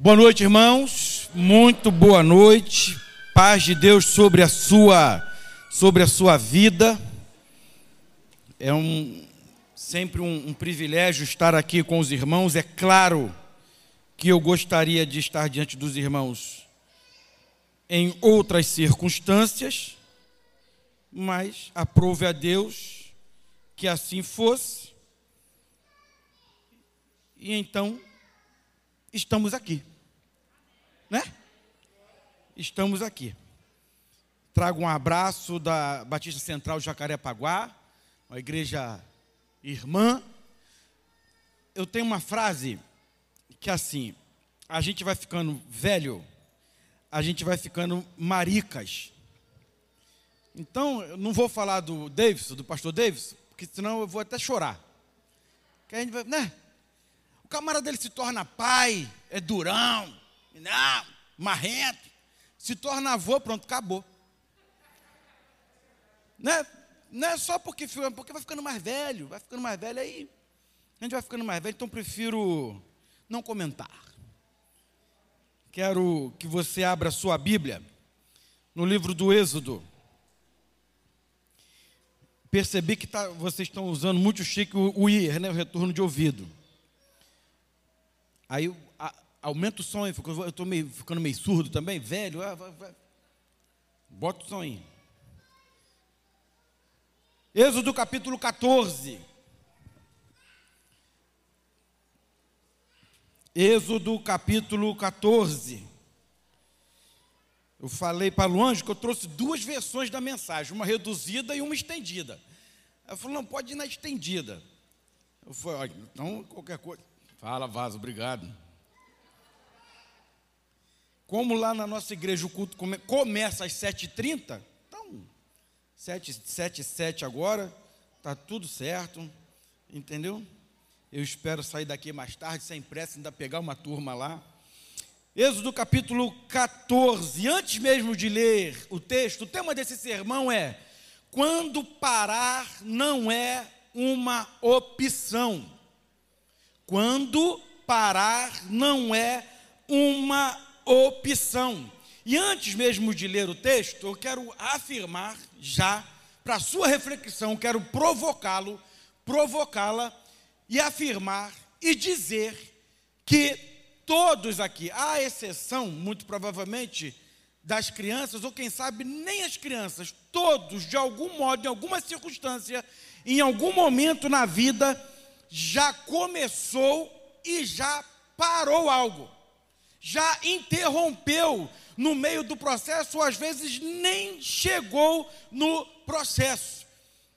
Boa noite, irmãos. Muito boa noite. Paz de Deus sobre a sua sobre a sua vida. É um sempre um, um privilégio estar aqui com os irmãos. É claro que eu gostaria de estar diante dos irmãos em outras circunstâncias, mas aprove a Deus que assim fosse. E então estamos aqui. Né? Estamos aqui. Trago um abraço da Batista Central Jacarepaguá, uma igreja irmã. Eu tenho uma frase que é assim: a gente vai ficando velho, a gente vai ficando maricas. Então, eu não vou falar do Davis, do pastor Davis, porque senão eu vou até chorar. Que a gente vai, né? O camarada dele se torna pai, é durão, não, marrento, se torna avô, pronto, acabou. Não é, não é só porque, porque vai ficando mais velho, vai ficando mais velho aí. A gente vai ficando mais velho, então prefiro não comentar. Quero que você abra sua Bíblia no livro do Êxodo. Percebi que tá, vocês estão usando muito chique o, o IR, né, o retorno de ouvido. Aí aumenta o som, eu estou ficando meio surdo também, velho. Ah, vai, vai. Bota o som aí. Êxodo capítulo 14. Êxodo capítulo 14. Eu falei para anjo que eu trouxe duas versões da mensagem, uma reduzida e uma estendida. Ela falou, não, pode ir na estendida. Eu falei, então qualquer coisa. Fala, vaso, obrigado. Como lá na nossa igreja o culto come, começa às 7h30, então, 7, 7 7 agora, está tudo certo, entendeu? Eu espero sair daqui mais tarde, sem pressa, ainda pegar uma turma lá. Êxodo capítulo 14. Antes mesmo de ler o texto, o tema desse sermão é: Quando parar não é uma opção. Quando parar não é uma opção. E antes mesmo de ler o texto, eu quero afirmar já, para sua reflexão, quero provocá-lo, provocá-la e afirmar e dizer que todos aqui, à exceção, muito provavelmente, das crianças, ou quem sabe nem as crianças, todos, de algum modo, em alguma circunstância, em algum momento na vida, já começou e já parou algo, já interrompeu no meio do processo, ou às vezes nem chegou no processo.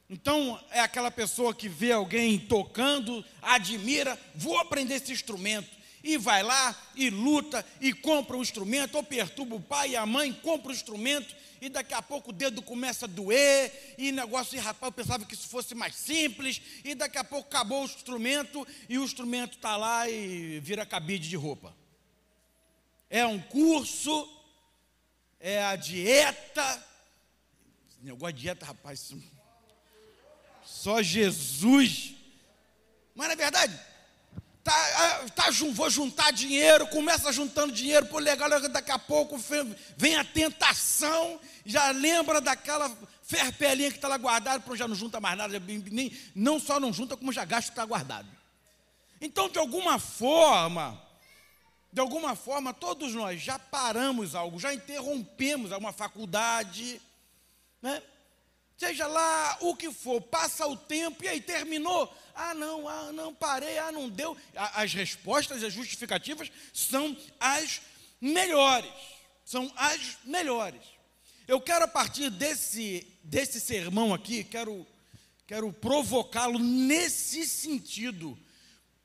Então, é aquela pessoa que vê alguém tocando, admira, vou aprender esse instrumento. E vai lá e luta e compra um instrumento, ou perturba o pai e a mãe, compra o um instrumento e daqui a pouco o dedo começa a doer, e negócio, e rapaz, eu pensava que isso fosse mais simples, e daqui a pouco acabou o instrumento, e o instrumento está lá e vira cabide de roupa. É um curso, é a dieta. Negócio de dieta, rapaz, só Jesus. Mas é verdade? Tá, ah, tá, vou juntar dinheiro, começa juntando dinheiro, pô, legal, daqui a pouco vem a tentação, já lembra daquela ferpelinha que está lá guardada, pô, já não junta mais nada, nem, não só não junta, como já gasta o que está guardado. Então, de alguma forma, de alguma forma, todos nós já paramos algo, já interrompemos alguma faculdade, né? seja lá o que for, passa o tempo e aí terminou. Ah, não, ah, não, parei, ah, não deu. As respostas, as justificativas são as melhores. São as melhores. Eu quero, a partir desse, desse sermão aqui, quero, quero provocá-lo nesse sentido,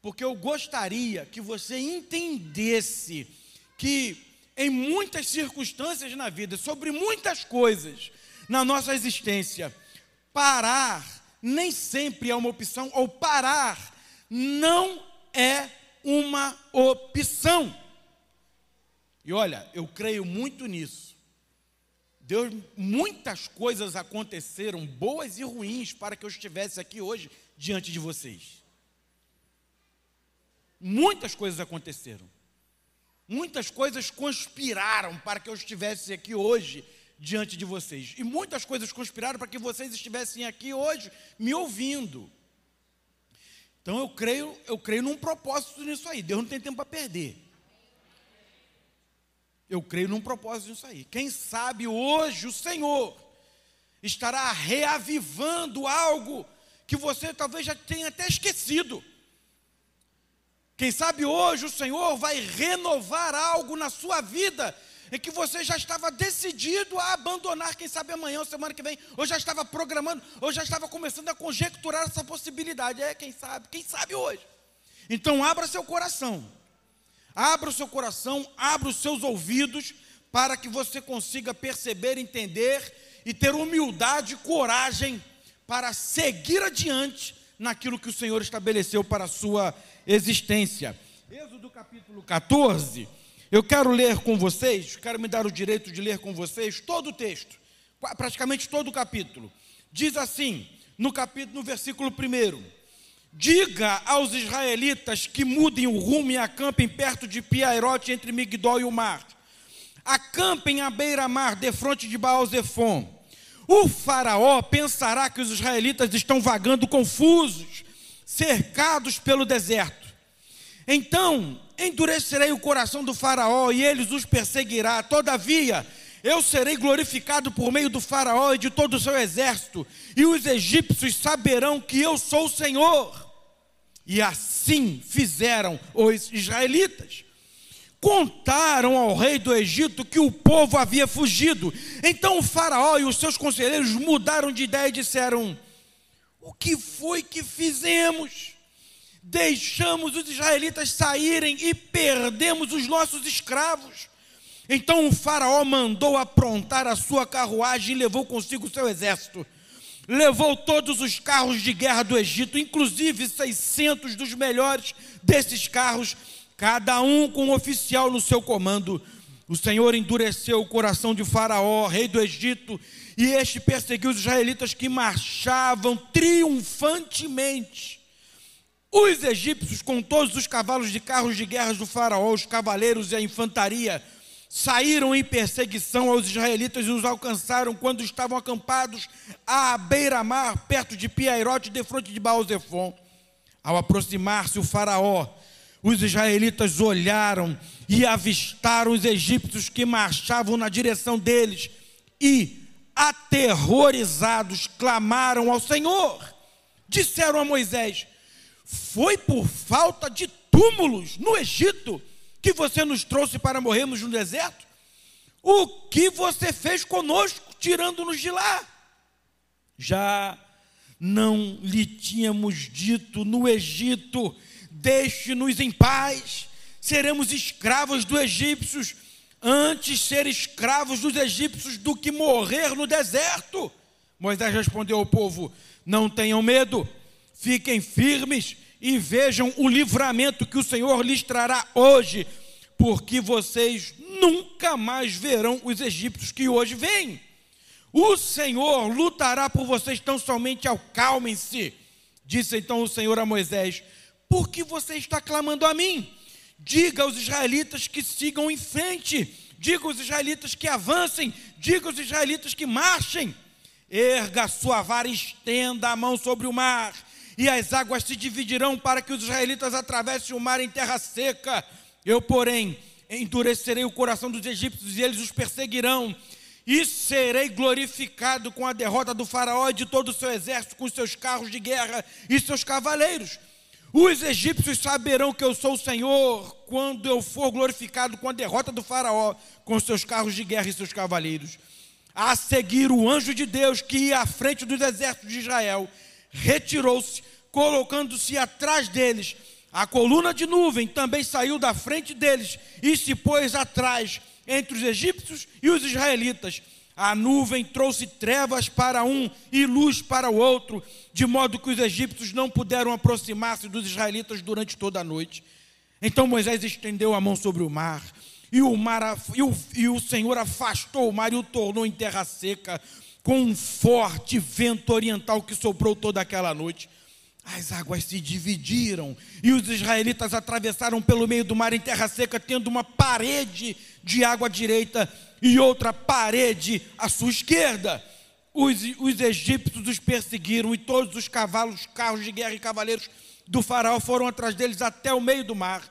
porque eu gostaria que você entendesse que em muitas circunstâncias na vida, sobre muitas coisas, na nossa existência. Parar nem sempre é uma opção, ou parar não é uma opção. E olha, eu creio muito nisso. Deus, muitas coisas aconteceram, boas e ruins, para que eu estivesse aqui hoje diante de vocês. Muitas coisas aconteceram. Muitas coisas conspiraram para que eu estivesse aqui hoje diante de vocês. E muitas coisas conspiraram para que vocês estivessem aqui hoje me ouvindo. Então eu creio, eu creio num propósito nisso aí. Deus não tem tempo para perder. Eu creio num propósito nisso aí. Quem sabe hoje o Senhor estará reavivando algo que você talvez já tenha até esquecido. Quem sabe hoje o Senhor vai renovar algo na sua vida em que você já estava decidido a abandonar, quem sabe amanhã ou semana que vem, ou já estava programando, ou já estava começando a conjecturar essa possibilidade. É, quem sabe, quem sabe hoje. Então abra seu coração. Abra o seu coração, abra os seus ouvidos para que você consiga perceber, entender e ter humildade e coragem para seguir adiante naquilo que o Senhor estabeleceu para a sua existência. Êxodo capítulo 14, eu quero ler com vocês, quero me dar o direito de ler com vocês todo o texto, praticamente todo o capítulo. Diz assim, no capítulo, no versículo 1: Diga aos israelitas que mudem o rumo e acampem perto de Piairote, entre Migdol e o mar. Acampem à beira-mar, defronte de Baal-Zephon o Faraó pensará que os israelitas estão vagando confusos, cercados pelo deserto. Então endurecerei o coração do Faraó e eles os perseguirá. Todavia, eu serei glorificado por meio do Faraó e de todo o seu exército, e os egípcios saberão que eu sou o Senhor. E assim fizeram os israelitas contaram ao rei do Egito que o povo havia fugido. Então o Faraó e os seus conselheiros mudaram de ideia e disseram: O que foi que fizemos? Deixamos os israelitas saírem e perdemos os nossos escravos. Então o Faraó mandou aprontar a sua carruagem e levou consigo o seu exército. Levou todos os carros de guerra do Egito, inclusive 600 dos melhores desses carros cada um com um oficial no seu comando. O Senhor endureceu o coração de Faraó, rei do Egito, e este perseguiu os israelitas que marchavam triunfantemente. Os egípcios, com todos os cavalos de carros de guerra do Faraó, os cavaleiros e a infantaria, saíram em perseguição aos israelitas e os alcançaram quando estavam acampados à beira-mar, perto de Piairote, de frente de Baal-Zephon. Ao aproximar-se o Faraó, os israelitas olharam e avistaram os egípcios que marchavam na direção deles e, aterrorizados, clamaram ao Senhor. Disseram a Moisés: Foi por falta de túmulos no Egito que você nos trouxe para morrermos no deserto? O que você fez conosco, tirando-nos de lá? Já não lhe tínhamos dito no Egito deixe-nos em paz, seremos escravos dos egípcios, antes ser escravos dos egípcios do que morrer no deserto. Moisés respondeu ao povo: Não tenham medo, fiquem firmes e vejam o livramento que o Senhor lhes trará hoje, porque vocês nunca mais verão os egípcios que hoje vêm. O Senhor lutará por vocês, tão somente acalmem-se. Disse então o Senhor a Moisés: por que você está clamando a mim? Diga aos israelitas que sigam em frente, diga aos israelitas que avancem, diga aos israelitas que marchem. Erga a sua vara e estenda a mão sobre o mar, e as águas se dividirão para que os israelitas atravessem o mar em terra seca. Eu, porém, endurecerei o coração dos egípcios e eles os perseguirão. E serei glorificado com a derrota do Faraó e de todo o seu exército, com seus carros de guerra e seus cavaleiros. Os egípcios saberão que eu sou o Senhor quando eu for glorificado com a derrota do Faraó, com seus carros de guerra e seus cavaleiros. A seguir, o anjo de Deus que ia à frente dos exércitos de Israel retirou-se, colocando-se atrás deles. A coluna de nuvem também saiu da frente deles e se pôs atrás, entre os egípcios e os israelitas. A nuvem trouxe trevas para um e luz para o outro, de modo que os egípcios não puderam aproximar-se dos israelitas durante toda a noite. Então Moisés estendeu a mão sobre o mar, e o, mar, e o, e o Senhor afastou o mar e o tornou em terra seca, com um forte vento oriental que soprou toda aquela noite. As águas se dividiram e os israelitas atravessaram pelo meio do mar em terra seca, tendo uma parede de água à direita e outra parede à sua esquerda. Os, os egípcios os perseguiram e todos os cavalos, carros de guerra e cavaleiros do faraó foram atrás deles até o meio do mar.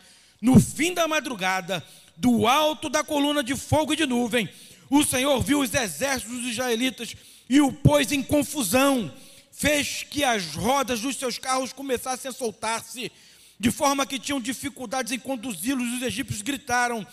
No fim da madrugada, do alto da coluna de fogo e de nuvem, o Senhor viu os exércitos dos israelitas e o pôs em confusão fez que as rodas dos seus carros começassem a soltar-se, de forma que tinham dificuldades em conduzi-los. Os egípcios gritaram: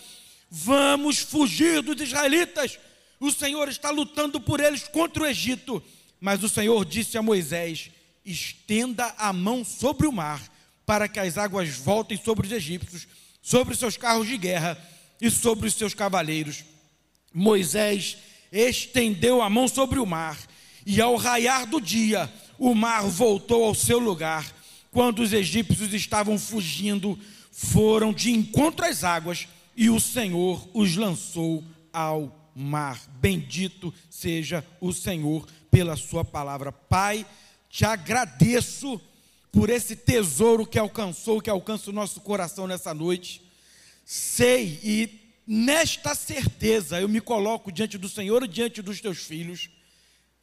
Vamos fugir dos israelitas. O Senhor está lutando por eles contra o Egito. Mas o Senhor disse a Moisés: Estenda a mão sobre o mar, para que as águas voltem sobre os egípcios, sobre os seus carros de guerra e sobre os seus cavaleiros. Moisés estendeu a mão sobre o mar e ao raiar do dia, o mar voltou ao seu lugar. Quando os egípcios estavam fugindo, foram de encontro às águas, e o Senhor os lançou ao mar. Bendito seja o Senhor pela sua palavra. Pai, te agradeço por esse tesouro que alcançou, que alcança o nosso coração nessa noite. Sei e nesta certeza eu me coloco diante do Senhor e diante dos teus filhos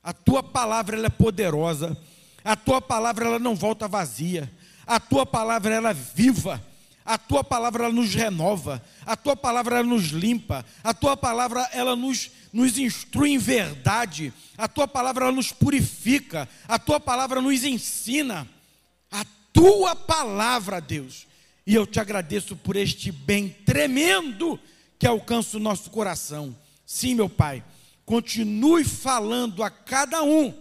a tua palavra ela é poderosa. A tua palavra ela não volta vazia. A tua palavra ela é viva. A tua palavra ela nos renova. A tua palavra ela nos limpa. A tua palavra ela nos nos instrui em verdade. A tua palavra ela nos purifica. A tua palavra nos ensina. A tua palavra, Deus. E eu te agradeço por este bem tremendo que alcança o nosso coração. Sim, meu Pai continue falando a cada um,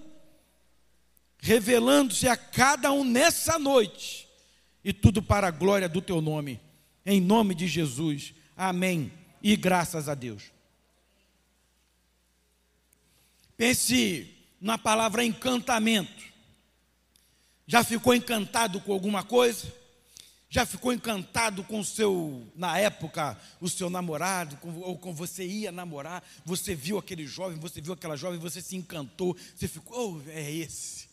revelando-se a cada um nessa noite, e tudo para a glória do teu nome, em nome de Jesus, amém, e graças a Deus. Pense na palavra encantamento. Já ficou encantado com alguma coisa? Já ficou encantado com o seu, na época, o seu namorado, com, ou com você ia namorar, você viu aquele jovem, você viu aquela jovem, você se encantou, você ficou, oh, é esse.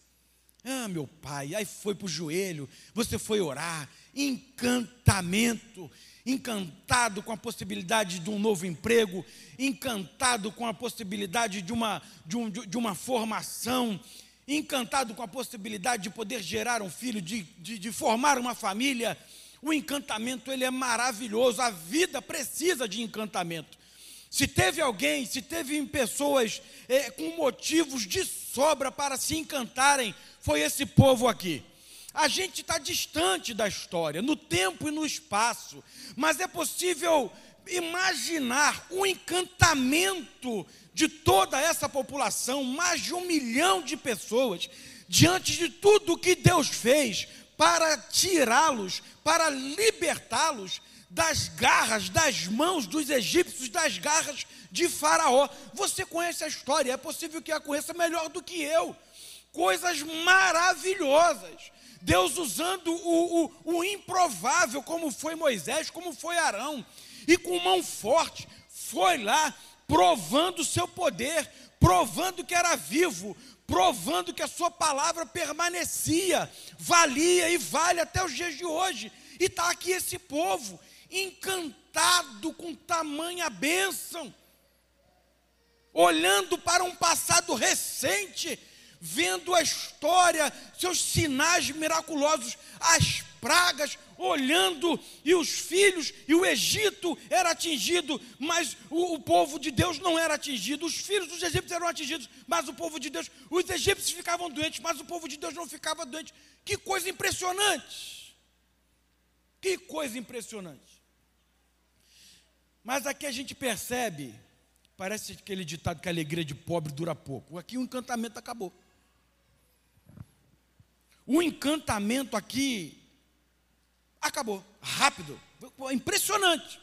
Ah, meu pai, aí foi para o joelho, você foi orar, encantamento, encantado com a possibilidade de um novo emprego, encantado com a possibilidade de uma, de, um, de uma formação, encantado com a possibilidade de poder gerar um filho, de, de, de, formar uma família. O encantamento ele é maravilhoso, a vida precisa de encantamento. Se teve alguém, se teve pessoas é, com motivos de sobra para se encantarem, foi esse povo aqui. A gente está distante da história, no tempo e no espaço, mas é possível imaginar o encantamento de toda essa população, mais de um milhão de pessoas, diante de tudo que Deus fez para tirá-los, para libertá-los das garras, das mãos dos egípcios, das garras de Faraó. Você conhece a história, é possível que a conheça melhor do que eu. Coisas maravilhosas. Deus usando o, o, o improvável, como foi Moisés, como foi Arão, e com mão forte, foi lá provando o seu poder, provando que era vivo, provando que a sua palavra permanecia, valia e vale até os dias de hoje. E está aqui esse povo, encantado com tamanha bênção, olhando para um passado recente, vendo a história, seus sinais miraculosos, as pragas, olhando, e os filhos, e o Egito era atingido, mas o, o, povo de Deus não era atingido. Os filhos dos egípcios eram atingidos, mas o povo de Deus, os egípcios ficavam doentes, mas o povo de Deus não ficava doente. Que coisa impressionante! Que coisa impressionante! Mas aqui a gente percebe, parece aquele ditado que a alegria de pobre dura pouco. Aqui o encantamento acabou. O encantamento aqui acabou, rápido, impressionante.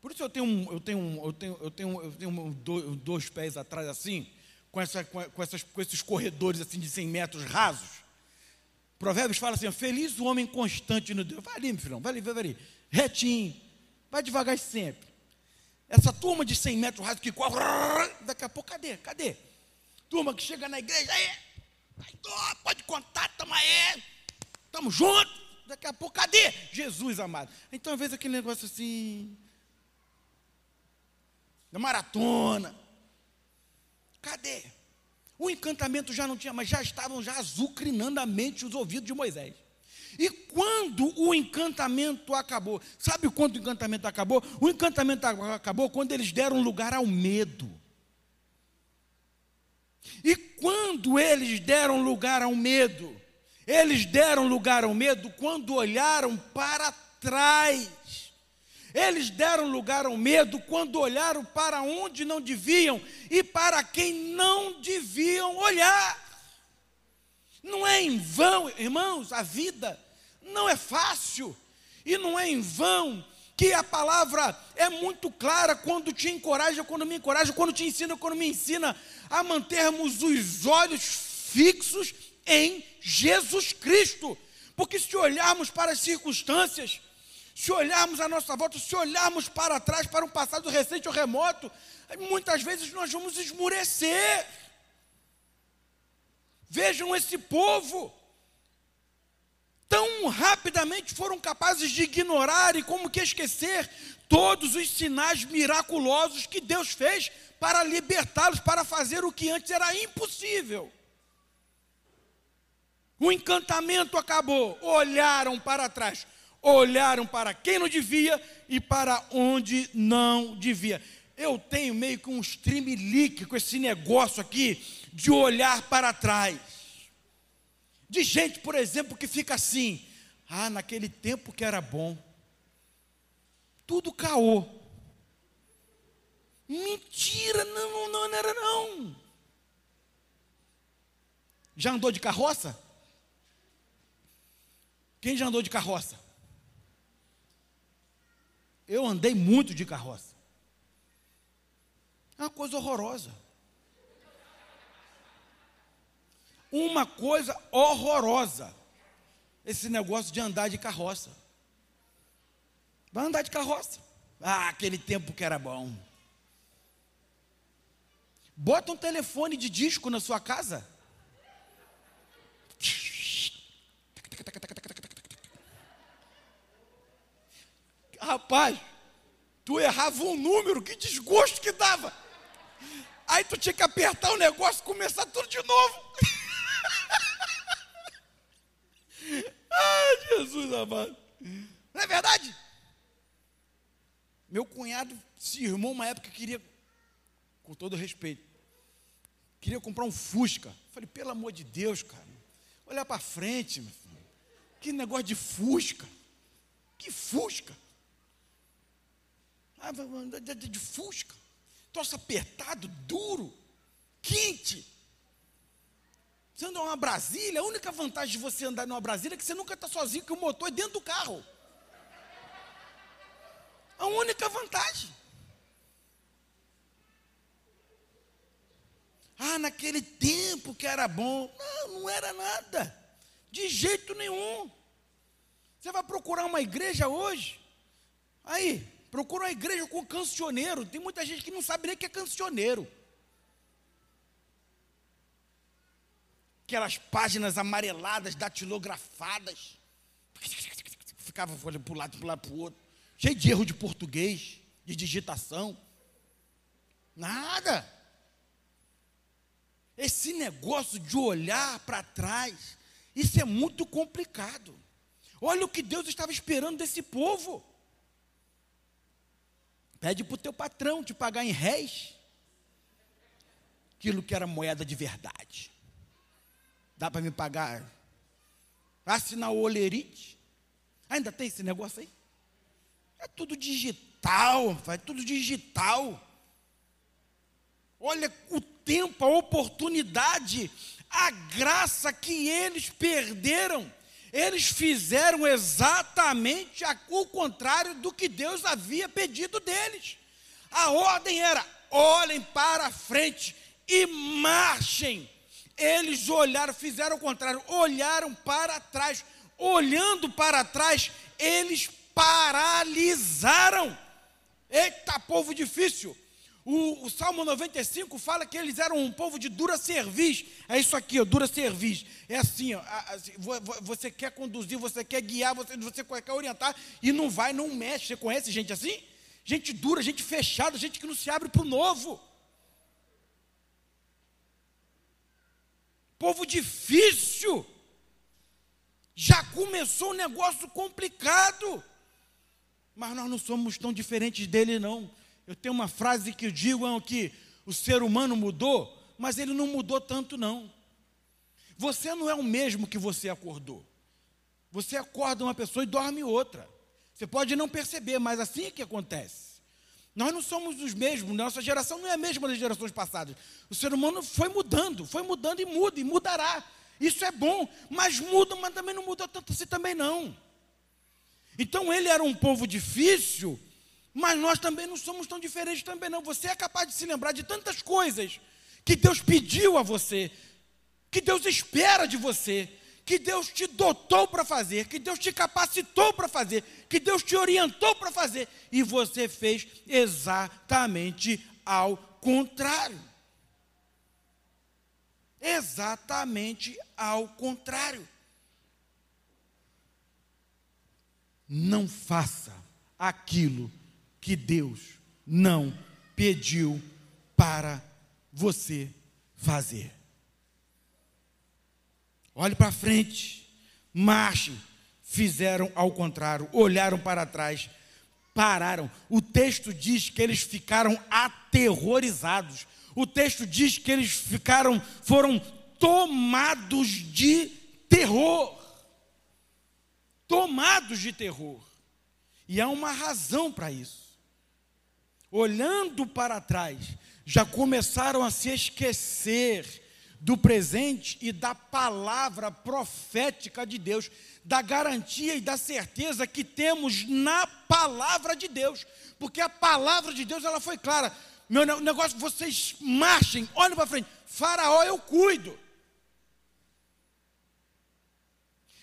Por isso eu tenho, eu tenho, eu tenho, eu tenho, eu tenho dois, dois pés atrás assim, com, essa, com, essas, com esses corredores assim de 100 metros rasos. Provérbios fala assim: feliz o homem constante no Deus. Vai ali, meu filhão, vai ali, vai ali, retinho, vai devagar sempre. Essa turma de 100 metros rasos que corre, daqui a pouco, cadê? Cadê? Turma que chega na igreja, aí, Pode contar, tamo aí. Tamo junto. Daqui a pouco, cadê? Jesus amado. Então, às vezes, aquele negócio assim. Da maratona. Cadê? O encantamento já não tinha, mas já estavam já azucrinando a mente os ouvidos de Moisés. E quando o encantamento acabou, sabe quando o encantamento acabou? O encantamento acabou quando eles deram lugar ao medo. E quando eles deram lugar ao medo, eles deram lugar ao medo quando olharam para trás. Eles deram lugar ao medo quando olharam para onde não deviam e para quem não deviam olhar. Não é em vão, irmãos, a vida não é fácil e não é em vão que a palavra é muito clara quando te encoraja, quando me encoraja, quando te ensina, quando me ensina a mantermos os olhos fixos em Jesus Cristo. Porque se olharmos para as circunstâncias, se olharmos à nossa volta, se olharmos para trás, para um passado recente ou remoto, muitas vezes nós vamos esmurecer. Vejam esse povo, tão rapidamente foram capazes de ignorar e como que esquecer todos os sinais miraculosos que Deus fez para libertá-los, para fazer o que antes era impossível. O encantamento acabou, olharam para trás olharam para quem não devia e para onde não devia. Eu tenho meio que um streamlink com esse negócio aqui de olhar para trás. De gente, por exemplo, que fica assim: ah, naquele tempo que era bom, tudo caô. Mentira, não, não, não era não. Já andou de carroça? Quem já andou de carroça? Eu andei muito de carroça. É uma coisa horrorosa. Uma coisa horrorosa. Esse negócio de andar de carroça. Vai andar de carroça. Ah, aquele tempo que era bom. Bota um telefone de disco na sua casa. Rapaz, tu errava um número, que desgosto que dava. Aí tu tinha que apertar o negócio e começar tudo de novo. Ai, Jesus amado. Não é verdade? Meu cunhado se irmão uma época queria, com todo respeito, queria comprar um Fusca. Falei, pelo amor de Deus, cara, olhar para frente, meu filho. Que negócio de Fusca. Que Fusca. Ah, de, de, de fusca, troço apertado, duro, quente. Você anda numa Brasília, a única vantagem de você andar numa Brasília é que você nunca está sozinho, que o motor é dentro do carro. A única vantagem. Ah, naquele tempo que era bom. Não, não era nada. De jeito nenhum. Você vai procurar uma igreja hoje? Aí, Procura uma igreja com cancioneiro. Tem muita gente que não sabe nem o que é cancioneiro. Aquelas páginas amareladas, datilografadas. Ficava olhando para um lado, para o lado, para o outro. Cheio de erro de português, de digitação. Nada. Esse negócio de olhar para trás, isso é muito complicado. Olha o que Deus estava esperando desse povo. Pede para o teu patrão te pagar em réis aquilo que era moeda de verdade. Dá para me pagar? Assinar o olerite? Ainda tem esse negócio aí? É tudo digital, é tudo digital. Olha o tempo, a oportunidade, a graça que eles perderam eles fizeram exatamente o contrário do que Deus havia pedido deles. A ordem era: olhem para frente e marchem. Eles olharam, fizeram o contrário, olharam para trás. Olhando para trás, eles paralisaram. Eita, povo difícil. O, o, Salmo 95 fala que eles eram um povo de dura cerviz. É isso aqui, ó, dura cerviz. É assim, ó, assim, você quer conduzir, você quer guiar, você, você quer orientar e não vai, não mexe. Você conhece gente assim? Gente dura, gente fechada, gente que não se abre para o novo. Povo difícil. Já começou um negócio complicado. Mas nós não somos tão diferentes dele, não. Eu tenho uma frase que eu digo é que o ser humano mudou, mas ele não mudou tanto, não. Você não é o mesmo que você acordou. Você acorda uma pessoa e dorme outra. Você pode não perceber, mas assim é que acontece. Nós não somos os mesmos, nossa geração não é a mesma das gerações passadas. O ser humano foi mudando, foi mudando e muda, e mudará. Isso é bom, mas muda, mas também não muda tanto assim também não. Então ele era um povo difícil, mas nós também não somos tão diferentes também não. Você é capaz de se lembrar de tantas coisas que Deus pediu a você, que Deus espera de você, que Deus te dotou para fazer, que Deus te capacitou para fazer, que Deus te orientou para fazer, e você fez exatamente ao contrário. Exatamente ao contrário. Não faça aquilo que Deus não pediu para você fazer. Olhe para frente, marche. Fizeram ao contrário, olharam para trás, pararam. O texto diz que eles ficaram aterrorizados. O texto diz que eles ficaram, foram tomados de terror. Tomados de terror. E há uma razão para isso. Olhando para trás, já começaram a se esquecer do presente e da palavra profética de Deus, da garantia e da certeza que temos na palavra de Deus, porque a palavra de Deus ela foi clara. Meu negócio, vocês marchem, olhem para frente. Faraó eu cuido.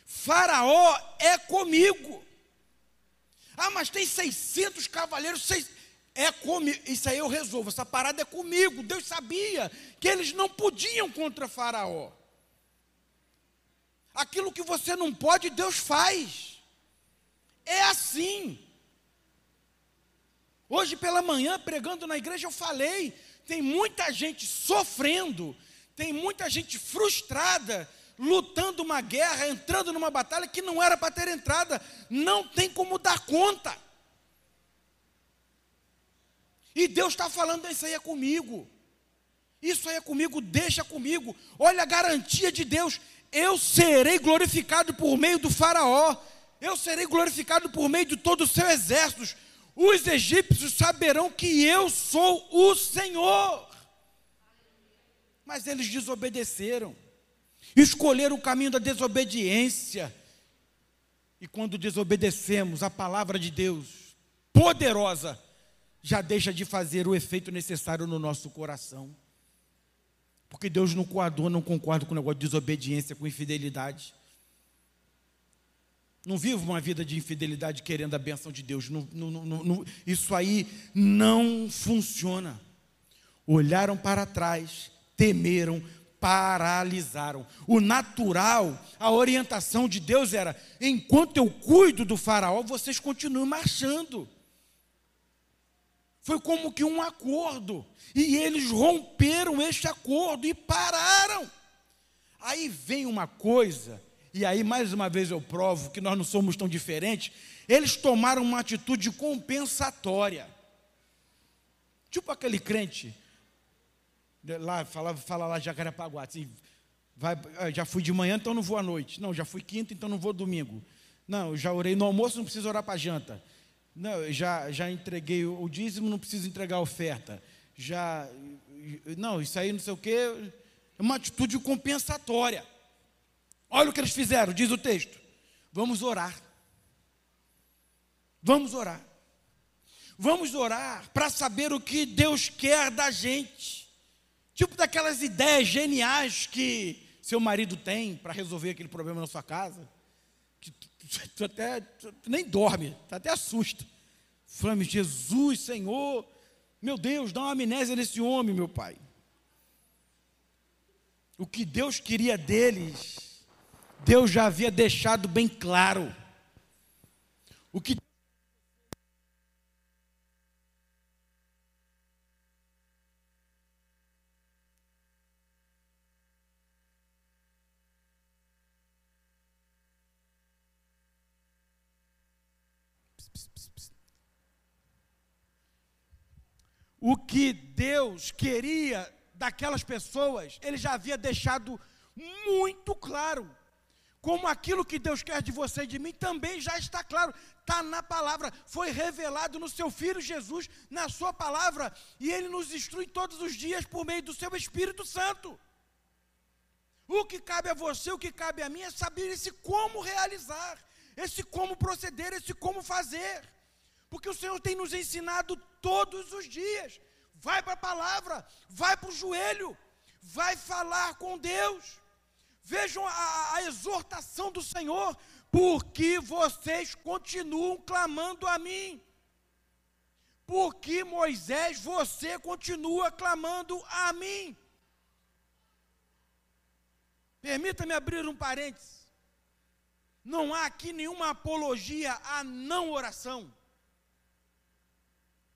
Faraó é comigo. Ah, mas tem 600 cavaleiros, 600 é comigo, isso aí eu resolvo, essa parada é comigo. Deus sabia que eles não podiam contra Faraó. Aquilo que você não pode, Deus faz. É assim. Hoje pela manhã, pregando na igreja, eu falei: tem muita gente sofrendo, tem muita gente frustrada, lutando uma guerra, entrando numa batalha que não era para ter entrada, não tem como dar conta. E Deus está falando, isso aí é comigo. Isso aí é comigo, deixa comigo. Olha a garantia de Deus. Eu serei glorificado por meio do Faraó. Eu serei glorificado por meio de todo o seu exército. Os egípcios saberão que eu sou o Senhor. Mas eles desobedeceram. Escolheram o caminho da desobediência. E quando desobedecemos a palavra de Deus, poderosa, já deixa de fazer o efeito necessário no nosso coração. Porque Deus não coadou, não concorda com o negócio de desobediência, com infidelidade. Não vivo uma vida de infidelidade querendo a benção de Deus. Não, não, não, isso aí não funciona. Olharam para trás, temeram, paralisaram. O natural, a orientação de Deus era: enquanto eu cuido do faraó, vocês continuam marchando. Foi como que um acordo. E eles romperam este acordo e pararam. Aí vem uma coisa, e aí mais uma vez eu provo que nós não somos tão diferentes. Eles tomaram uma atitude compensatória. Tipo aquele crente, lá, fala, fala lá Jacarepaguá, assim, vai, ah, já fui de manhã, então não vou à noite. Não, já fui quinta, então não vou domingo. Não, já orei no almoço, não preciso orar para janta. Não, já, já entreguei o dízimo, não preciso entregar a oferta. Já, não, isso aí não sei o quê. É uma atitude compensatória. Olha o que eles fizeram, diz o texto. Vamos orar. Vamos orar. Vamos orar para saber o que Deus quer da gente. Tipo daquelas ideias geniais que seu marido tem para resolver aquele problema na sua casa tu até tu nem dorme, tu até assusta. Falamos, Jesus, Senhor, Meu Deus, dá uma amnésia nesse homem, meu pai. O que Deus queria deles, Deus já havia deixado bem claro. O que o que Deus queria daquelas pessoas, ele já havia deixado muito claro. Como aquilo que Deus quer de você e de mim também já está claro, está na palavra, foi revelado no seu Filho Jesus, na Sua palavra, e Ele nos instrui todos os dias por meio do Seu Espírito Santo. O que cabe a você, o que cabe a mim é saber esse como realizar, esse como proceder, esse como fazer porque o Senhor tem nos ensinado todos os dias. Vai para a palavra, vai para o joelho, vai falar com Deus. Vejam a, a exortação do Senhor, porque vocês continuam clamando a mim. Porque Moisés, você continua clamando a mim. Permita-me abrir um parênteses. Não há aqui nenhuma apologia à não oração.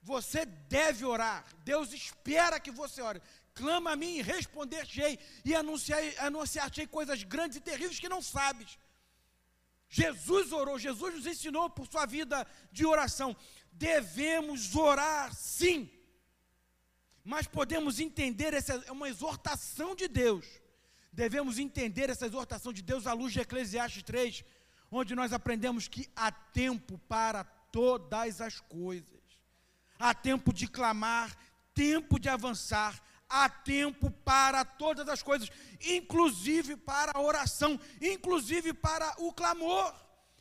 Você deve orar. Deus espera que você ore. Clama a mim e responder-te-ei e anunciar-te-ei coisas grandes e terríveis que não sabes. Jesus orou, Jesus nos ensinou por sua vida de oração. Devemos orar sim. Mas podemos entender, essa é uma exortação de Deus. Devemos entender essa exortação de Deus à luz de Eclesiastes 3, onde nós aprendemos que há tempo para todas as coisas há tempo de clamar, tempo de avançar, há tempo para todas as coisas, inclusive para a oração, inclusive para o clamor.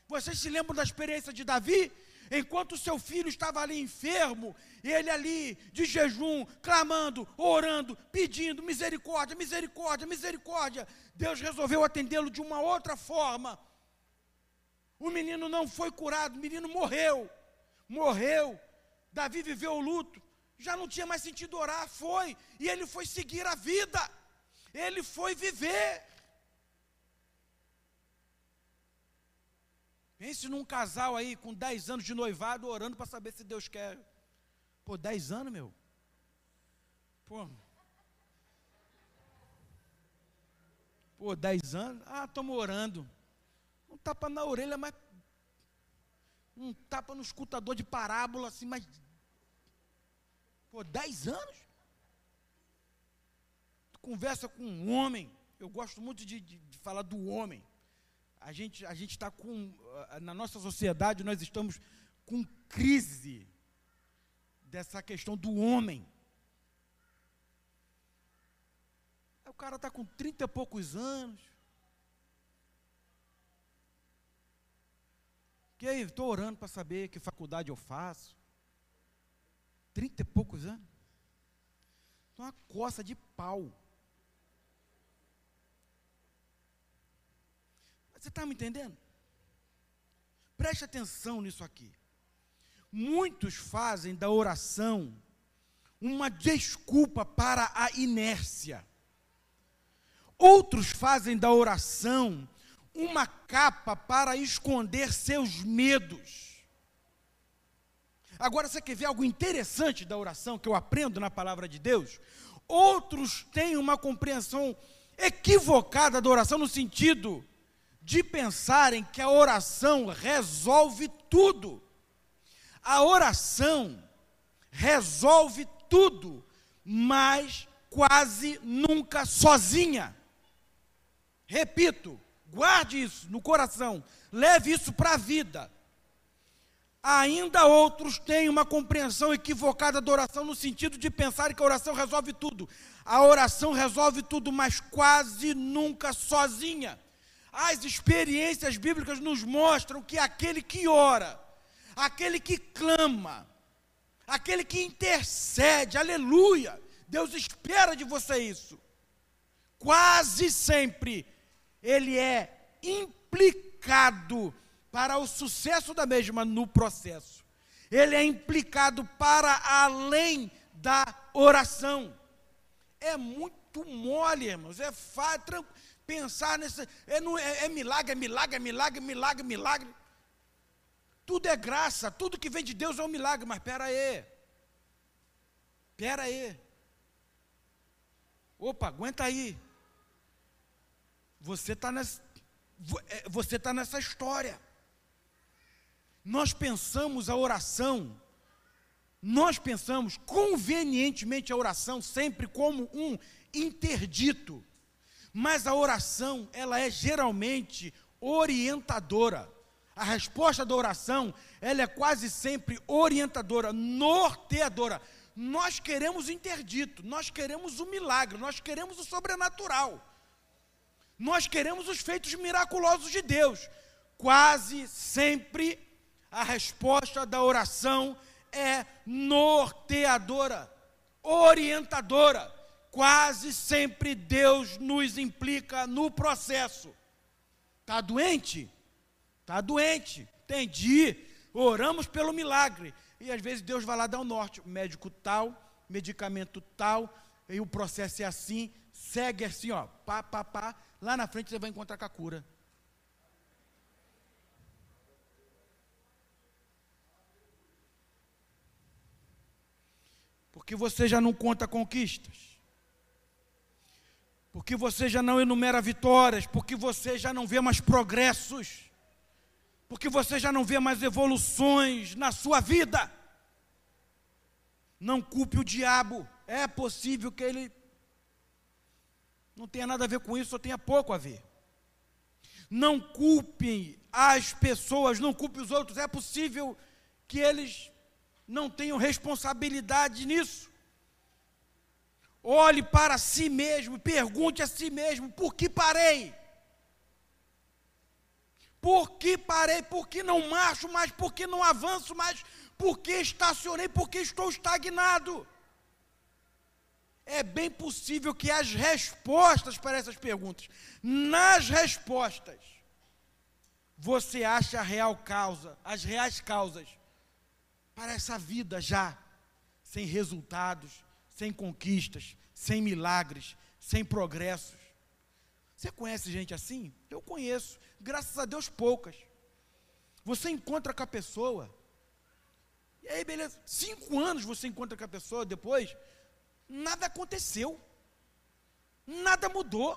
Vocês se lembram da experiência de Davi? Enquanto seu filho estava ali enfermo, ele ali de jejum, clamando, orando, pedindo misericórdia, misericórdia, misericórdia. Deus resolveu atendê-lo de uma outra forma. O menino não foi curado, o menino morreu. Morreu Davi viveu o luto, já não tinha mais sentido orar, foi, e ele foi seguir a vida, ele foi viver. Pense num casal aí com 10 anos de noivado orando para saber se Deus quer. Pô, 10 anos, meu. Pô. Pô, 10 anos? Ah, estamos orando. Um tapa na orelha, mas. Um tapa no escutador de parábola, assim, mas Pô, dez anos? Tu conversa com um homem. Eu gosto muito de, de, de falar do homem. A gente a está com ah, na nossa sociedade nós estamos com crise dessa questão do homem. Aí o cara está com trinta e poucos anos. Que aí, estou orando para saber que faculdade eu faço trinta e poucos anos. Uma coça de pau. Você está me entendendo? Preste atenção nisso aqui. Muitos fazem da oração uma desculpa para a inércia. Outros fazem da oração uma capa para esconder seus medos. Agora, você quer ver algo interessante da oração que eu aprendo na palavra de Deus? Outros têm uma compreensão equivocada da oração no sentido de pensarem que a oração resolve tudo. A oração resolve tudo, mas quase nunca sozinha. Repito, guarde isso no coração, leve isso para a vida. Ainda outros têm uma compreensão equivocada da oração no sentido de pensar que a oração resolve tudo. A oração resolve tudo, mas quase nunca sozinha. As experiências bíblicas nos mostram que aquele que ora, aquele que clama, aquele que intercede, aleluia, Deus espera de você isso. Quase sempre ele é implicado para o sucesso da mesma no processo. Ele é implicado para além da oração. É muito mole, irmãos. É fácil pensar nesse. É, é, é milagre, é milagre, é milagre, milagre, milagre. Tudo é graça, tudo que vem de Deus é um milagre, mas espera aí. Espera aí. Opa, aguenta aí. Você está nessa, é, você tá nessa história. Nós pensamos a oração, nós pensamos convenientemente a oração sempre como um interdito. Mas a oração, ela é geralmente orientadora. A resposta da oração, ela é quase sempre orientadora, norteadora. Nós queremos interdito, nós queremos o milagre, nós queremos o sobrenatural. Nós queremos os feitos miraculosos de Deus. Quase sempre a resposta da oração é norteadora, orientadora. Quase sempre Deus nos implica no processo. Está doente? Está doente. Entendi. Oramos pelo milagre. E às vezes Deus vai lá dar o norte. Médico tal, medicamento tal, e o processo é assim, segue assim, ó, pá, pá, pá. Lá na frente você vai encontrar com a cura. Porque você já não conta conquistas. Porque você já não enumera vitórias, porque você já não vê mais progressos. Porque você já não vê mais evoluções na sua vida. Não culpe o diabo. É possível que ele não tenha nada a ver com isso, só tenha pouco a ver. Não culpem as pessoas, não culpe os outros. É possível que eles não tenham responsabilidade nisso. Olhe para si mesmo, pergunte a si mesmo: por que parei? Por que parei? Por que não marcho mais? Por que não avanço mais? Por que estacionei? Por que estou estagnado? É bem possível que as respostas para essas perguntas, nas respostas, você ache a real causa, as reais causas para essa vida já sem resultados, sem conquistas, sem milagres, sem progressos. Você conhece gente assim? Eu conheço, graças a Deus poucas. Você encontra com a pessoa, e aí, beleza, cinco anos você encontra com a pessoa, depois, nada aconteceu, nada mudou,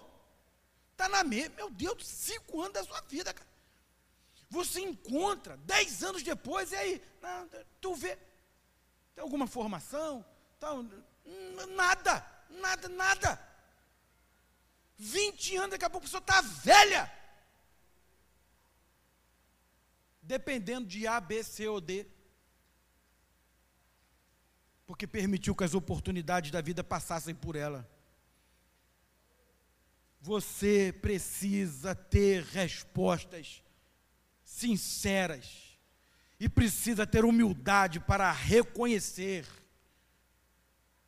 está na mesma, meu Deus, cinco anos da sua vida, cara. Você encontra dez anos depois, e aí, tu vê, tem alguma formação? Tal, nada, nada, nada. 20 anos, daqui a pouco a pessoa está velha. Dependendo de A, B, C ou D. Porque permitiu que as oportunidades da vida passassem por ela. Você precisa ter respostas sinceras e precisa ter humildade para reconhecer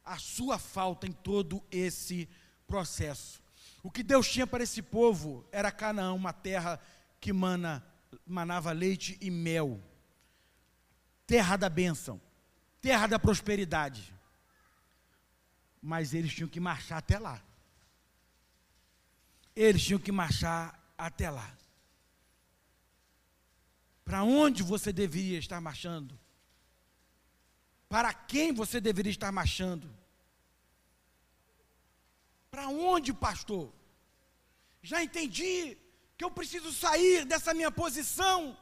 a sua falta em todo esse processo. O que Deus tinha para esse povo era Canaã, uma terra que mana, manava leite e mel, terra da bênção, terra da prosperidade. Mas eles tinham que marchar até lá. Eles tinham que marchar até lá. Para onde você deveria estar marchando? Para quem você deveria estar marchando? Para onde, pastor? Já entendi que eu preciso sair dessa minha posição.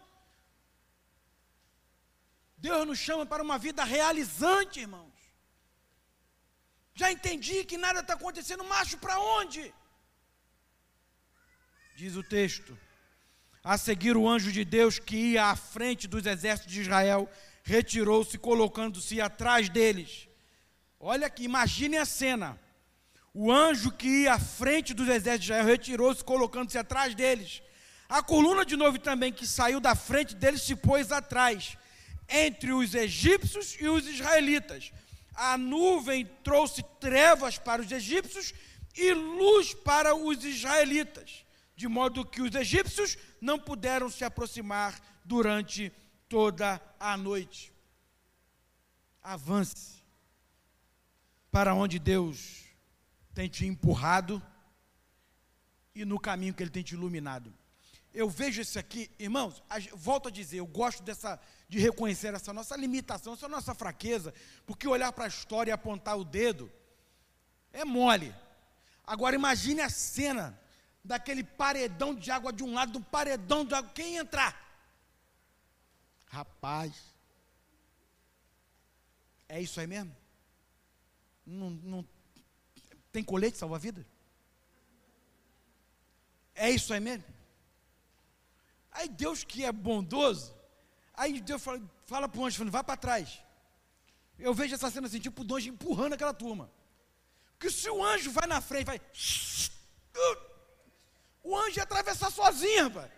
Deus nos chama para uma vida realizante, irmãos. Já entendi que nada está acontecendo, macho para onde? Diz o texto. A seguir, o anjo de Deus que ia à frente dos exércitos de Israel retirou-se, colocando-se atrás deles. Olha aqui, imagine a cena. O anjo que ia à frente dos exércitos de Israel retirou-se, colocando-se atrás deles. A coluna de novo também, que saiu da frente deles, se pôs atrás, entre os egípcios e os israelitas. A nuvem trouxe trevas para os egípcios e luz para os israelitas, de modo que os egípcios não puderam se aproximar durante toda a noite. Avance, para onde Deus tem te empurrado e no caminho que Ele tem te iluminado. Eu vejo isso aqui, irmãos, volto a dizer, eu gosto dessa, de reconhecer essa nossa limitação, essa nossa fraqueza, porque olhar para a história e apontar o dedo é mole. Agora imagine a cena daquele paredão de água de um lado, do paredão de água, quem entrar? Rapaz, é isso aí mesmo? Não, não tem colete salva-vida? É isso aí mesmo? Aí Deus que é bondoso, aí Deus fala, fala para o anjo, vai para trás. Eu vejo essa cena assim, tipo o anjo empurrando aquela turma. Porque se o anjo vai na frente, vai. O anjo ia atravessar sozinho, rapaz.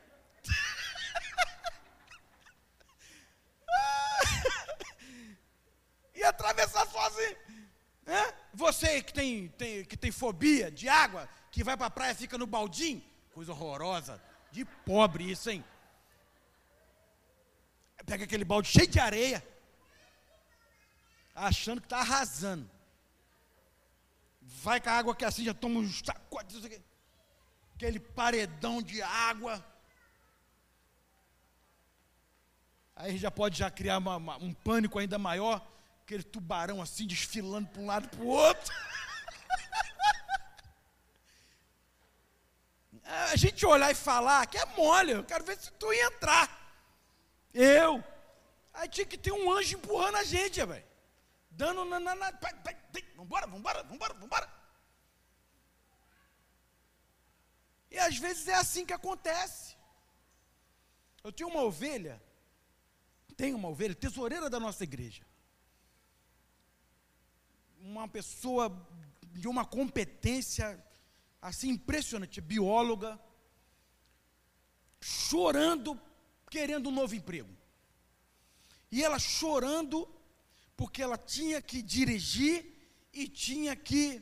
ia atravessar sozinho. É? Você que tem, tem, que tem fobia de água, que vai para a praia e fica no baldinho, coisa horrorosa, de pobre isso, hein? Pega aquele balde cheio de areia, achando que está arrasando. Vai com a água que assim já toma um sacode, aquele paredão de água. Aí já pode já criar uma, uma, um pânico ainda maior aquele tubarão assim desfilando para um lado para o outro. a gente olhar e falar que é mole, eu quero ver se tu ia entrar. Eu. Aí tinha que ter um anjo empurrando a gente, velho. Dando na. na, na vambora, vambora, vambora, vambora. E às vezes é assim que acontece. Eu tinha uma ovelha, tenho uma ovelha, tesoureira da nossa igreja uma pessoa de uma competência assim impressionante, bióloga, chorando, querendo um novo emprego. E ela chorando porque ela tinha que dirigir e tinha que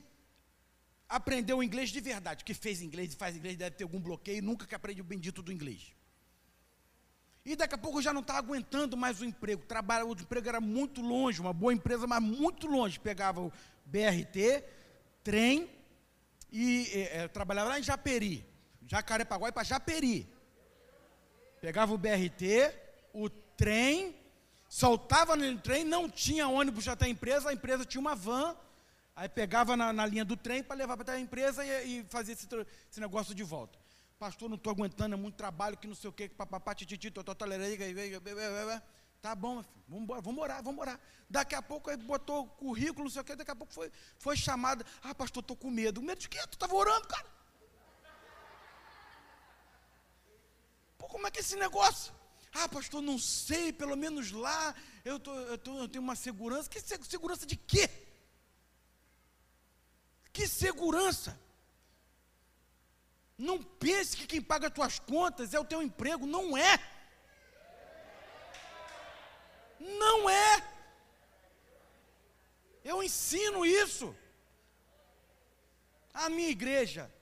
aprender o inglês de verdade. Que fez inglês e faz inglês deve ter algum bloqueio, nunca que aprende o bendito do inglês. E daqui a pouco já não estava aguentando mais o emprego. Trabalho, o emprego era muito longe, uma boa empresa, mas muito longe. Pegava o BRT, trem, e é, trabalhava lá em Japeri, Jacarepaguá para Japeri. Pegava o BRT, o trem, saltava no trem, não tinha ônibus até a empresa, a empresa tinha uma van, aí pegava na, na linha do trem para levar para a empresa e, e fazia esse, esse negócio de volta pastor, não estou aguentando, é muito trabalho, que não sei o que, papapá, tititi, tá bom, vamos embora, vamos orar, vamos. Daqui a pouco aí botou currículo, não sei o que, daqui a pouco foi, foi ah, pastor, estou com medo. Medo de quê? Tu estava orando, cara. Pô, como é que é esse negócio? Ah, pastor, não sei, pelo menos lá eu, tô, eu, tô, eu tenho uma segurança. Que segurança de quê? Que segurança? Não pense que quem paga as tuas contas é o teu emprego, não é. Não é. Eu ensino isso. A minha igreja.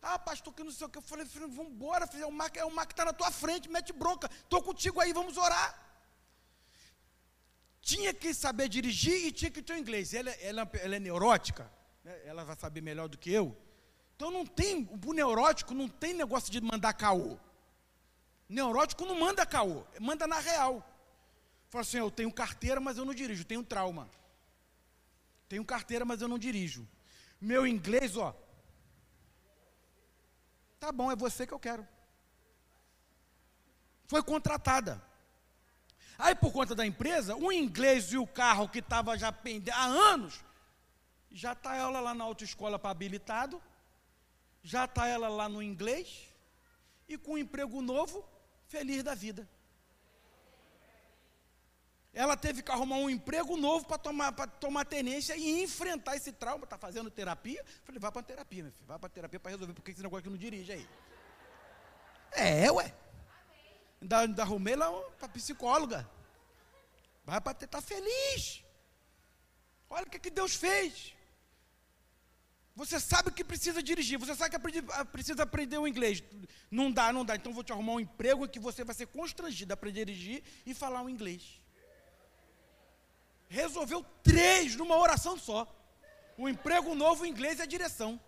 Ah, pastor, que não sei o que. Eu falei, filho, vamos embora. É o mar, é o mar que está na tua frente, mete bronca. Estou contigo aí, vamos orar. Tinha que saber dirigir e tinha que ter o inglês. Ela, ela, ela é neurótica? Ela vai saber melhor do que eu. Então não tem, o neurótico não tem negócio de mandar caô. Neurótico não manda caô, manda na real. Fala assim, eu tenho carteira, mas eu não dirijo, tenho trauma. Tenho carteira, mas eu não dirijo. Meu inglês, ó. Tá bom, é você que eu quero. Foi contratada. Aí, por conta da empresa, o inglês e o carro que estava já pendendo há anos, já está ela lá na autoescola para habilitado, já está ela lá no inglês e com um emprego novo, feliz da vida. Ela teve que arrumar um emprego novo para tomar, tomar tenência e enfrentar esse trauma. Está fazendo terapia? Falei, vai para terapia, meu filho. Vai para terapia para resolver, porque esse negócio aqui não dirige aí. É, ué. Ainda, ainda arrumei lá para psicóloga. Vai para estar tá feliz. Olha o que, que Deus fez. Você sabe que precisa dirigir, você sabe que precisa aprender o inglês. Não dá, não dá. Então vou te arrumar um emprego em que você vai ser constrangido a aprender a dirigir e falar o inglês. Resolveu três numa oração só. O emprego novo em inglês é direção.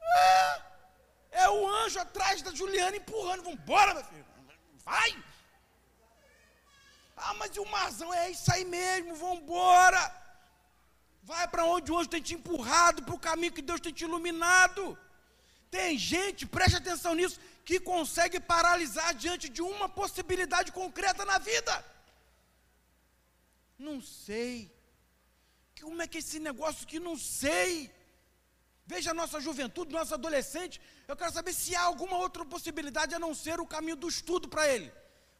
É, é o anjo atrás da Juliana empurrando. Vambora, meu filho. Vai! Ah, mas e o marzão? É isso aí mesmo, vambora! Vai para onde o anjo tem te empurrado, para o caminho que Deus tem te iluminado. Tem gente, preste atenção nisso, que consegue paralisar diante de uma possibilidade concreta na vida. Não sei. Como é que é esse negócio que não sei? Veja a nossa juventude, nosso adolescente. Eu quero saber se há alguma outra possibilidade a não ser o caminho do estudo para ele.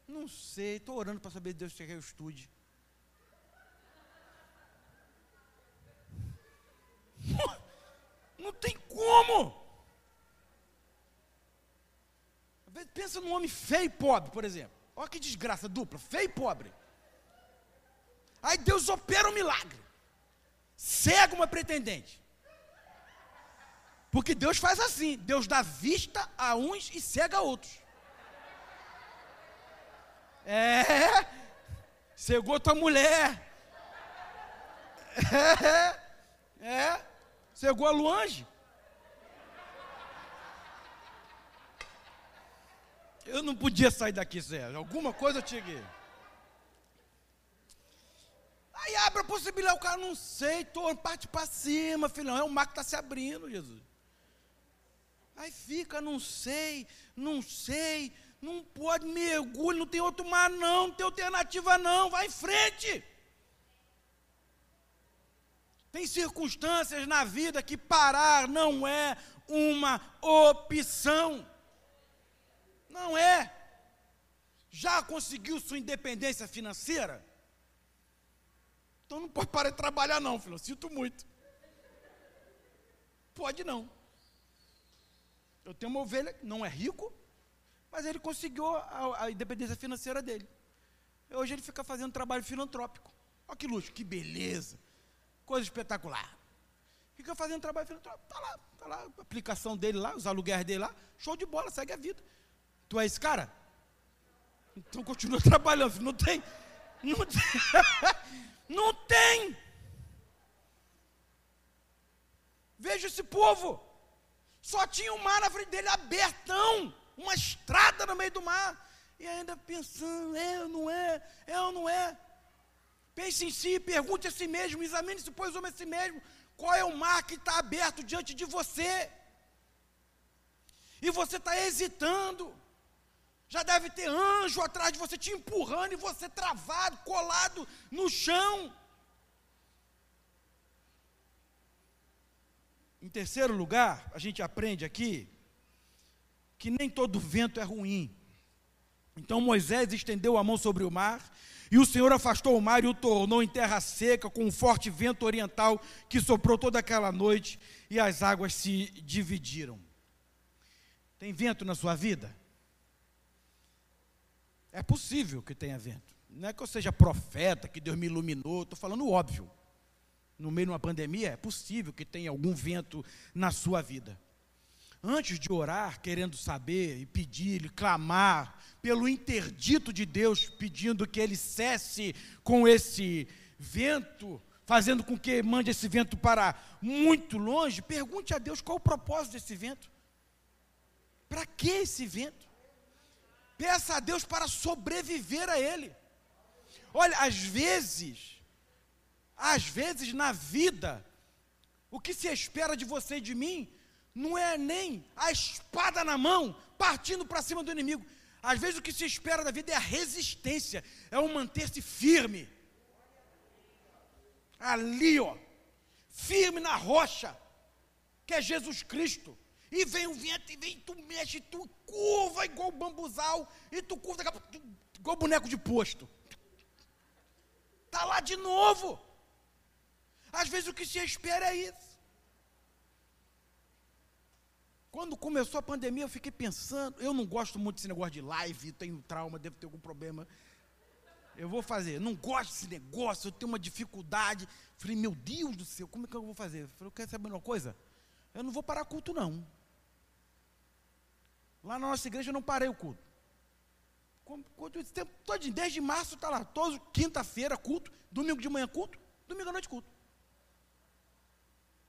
Não sei, estou orando para saber se Deus que eu estude. Não tem como. Pensa num homem feio e pobre, por exemplo. Olha que desgraça dupla, feio e pobre. Aí Deus opera um milagre. Cega uma pretendente. Porque Deus faz assim: Deus dá vista a uns e cega a outros. É, cegou tua mulher. É, é, cegou a Luange. Eu não podia sair daqui, Zé. Alguma coisa eu que. Aí abre a possibilidade, o cara não sei, tô, parte para cima, filhão. É o mar que está se abrindo, Jesus. Aí fica, não sei, não sei, não pode, mergulho, não tem outro mar, não, não tem alternativa, não, vai em frente. Tem circunstâncias na vida que parar não é uma opção. Não é. Já conseguiu sua independência financeira? Então não pode parar de trabalhar, não, filho. Sinto muito. Pode não. Eu tenho uma ovelha, não é rico, mas ele conseguiu a, a independência financeira dele. Hoje ele fica fazendo trabalho filantrópico. Olha que luxo, que beleza. Coisa espetacular. Fica fazendo trabalho filantrópico. Está lá, está lá, a aplicação dele lá, os aluguéis dele lá. Show de bola, segue a vida. Tu é esse cara? Então continua trabalhando. Não tem. Não tem. não tem. Veja esse povo. Só tinha o mar na frente dele abertão uma estrada no meio do mar, e ainda pensando, é ou não é, é ou não é. Pense em si, pergunte a si mesmo, examine-se, pois, homem a si mesmo, qual é o mar que está aberto diante de você. E você está hesitando. Já deve ter anjo atrás de você te empurrando e você travado, colado no chão. Em terceiro lugar, a gente aprende aqui que nem todo vento é ruim. Então Moisés estendeu a mão sobre o mar, e o Senhor afastou o mar e o tornou em terra seca, com um forte vento oriental que soprou toda aquela noite, e as águas se dividiram. Tem vento na sua vida? É possível que tenha vento. Não é que eu seja profeta, que Deus me iluminou, estou falando óbvio. No meio de uma pandemia, é possível que tenha algum vento na sua vida antes de orar, querendo saber e pedir e clamar pelo interdito de Deus, pedindo que ele cesse com esse vento, fazendo com que mande esse vento para muito longe, pergunte a Deus qual o propósito desse vento. Para que esse vento? Peça a Deus para sobreviver a ele. Olha, às vezes, às vezes na vida, o que se espera de você e de mim não é nem a espada na mão, partindo para cima do inimigo. Às vezes o que se espera da vida é a resistência, é o manter-se firme. Ali, ó, firme na rocha, que é Jesus Cristo. E vem o vento, e vem, tu mexe, tu curva igual bambuzal, e tu curva igual boneco de posto. Está lá de novo. Às vezes o que se espera é isso. Quando começou a pandemia, eu fiquei pensando, eu não gosto muito desse negócio de live, tenho trauma, devo ter algum problema. Eu vou fazer, não gosto desse negócio, eu tenho uma dificuldade. Falei, meu Deus do céu, como é que eu vou fazer? Falei, quer saber uma coisa? Eu não vou parar culto, não. Lá na nossa igreja eu não parei o culto. tempo desde março está lá, todo quinta-feira culto, domingo de manhã culto, domingo à noite culto.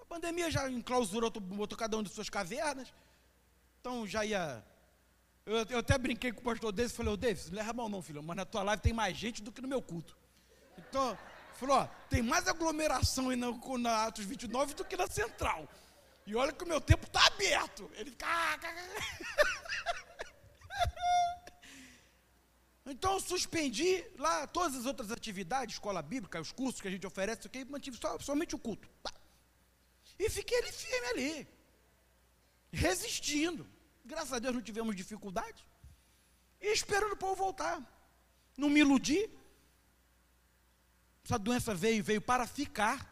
A pandemia já enclausurou, botou cada um de suas cavernas, então já ia. Eu, eu até brinquei com o pastor Davis e falei, ô Davis, não leva mal não, filho, mas na tua live tem mais gente do que no meu culto. Então, falou, ó, tem mais aglomeração aí na, na Atos 29 do que na central. E olha que o meu tempo está aberto. Ele fica. Ah, então eu suspendi lá todas as outras atividades, escola bíblica, os cursos que a gente oferece, okay, mantive só, somente o culto. E fiquei ali firme ali, resistindo. Graças a Deus não tivemos dificuldade. E esperando o povo voltar. Não me iludi. Essa doença veio, veio para ficar.